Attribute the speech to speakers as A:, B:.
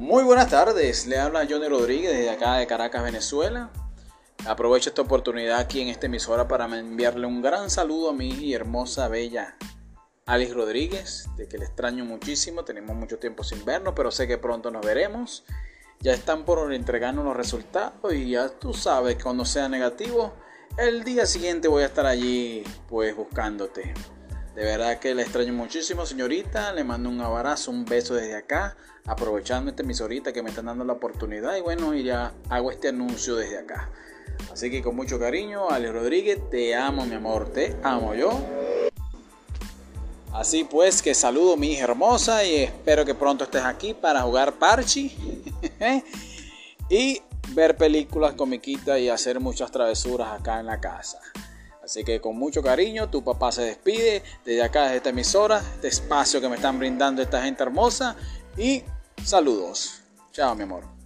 A: Muy buenas tardes, le habla Johnny Rodríguez desde acá de Caracas, Venezuela. Aprovecho esta oportunidad aquí en esta emisora para enviarle un gran saludo a mi hermosa, bella Alice Rodríguez, de que le extraño muchísimo, tenemos mucho tiempo sin vernos, pero sé que pronto nos veremos. Ya están por entregarnos los resultados y ya tú sabes que cuando sea negativo, el día siguiente voy a estar allí pues buscándote. De verdad que le extraño muchísimo, señorita. Le mando un abrazo, un beso desde acá, aprovechando esta emisorita que me están dando la oportunidad. Y bueno, y ya hago este anuncio desde acá. Así que con mucho cariño, Ale Rodríguez, te amo, mi amor, te amo yo. Así pues, que saludo mi hija hermosa y espero que pronto estés aquí para jugar parchi y ver películas comiquitas y hacer muchas travesuras acá en la casa. Así que con mucho cariño, tu papá se despide desde acá, desde esta emisora, este espacio que me están brindando esta gente hermosa. Y saludos. Chao, mi amor.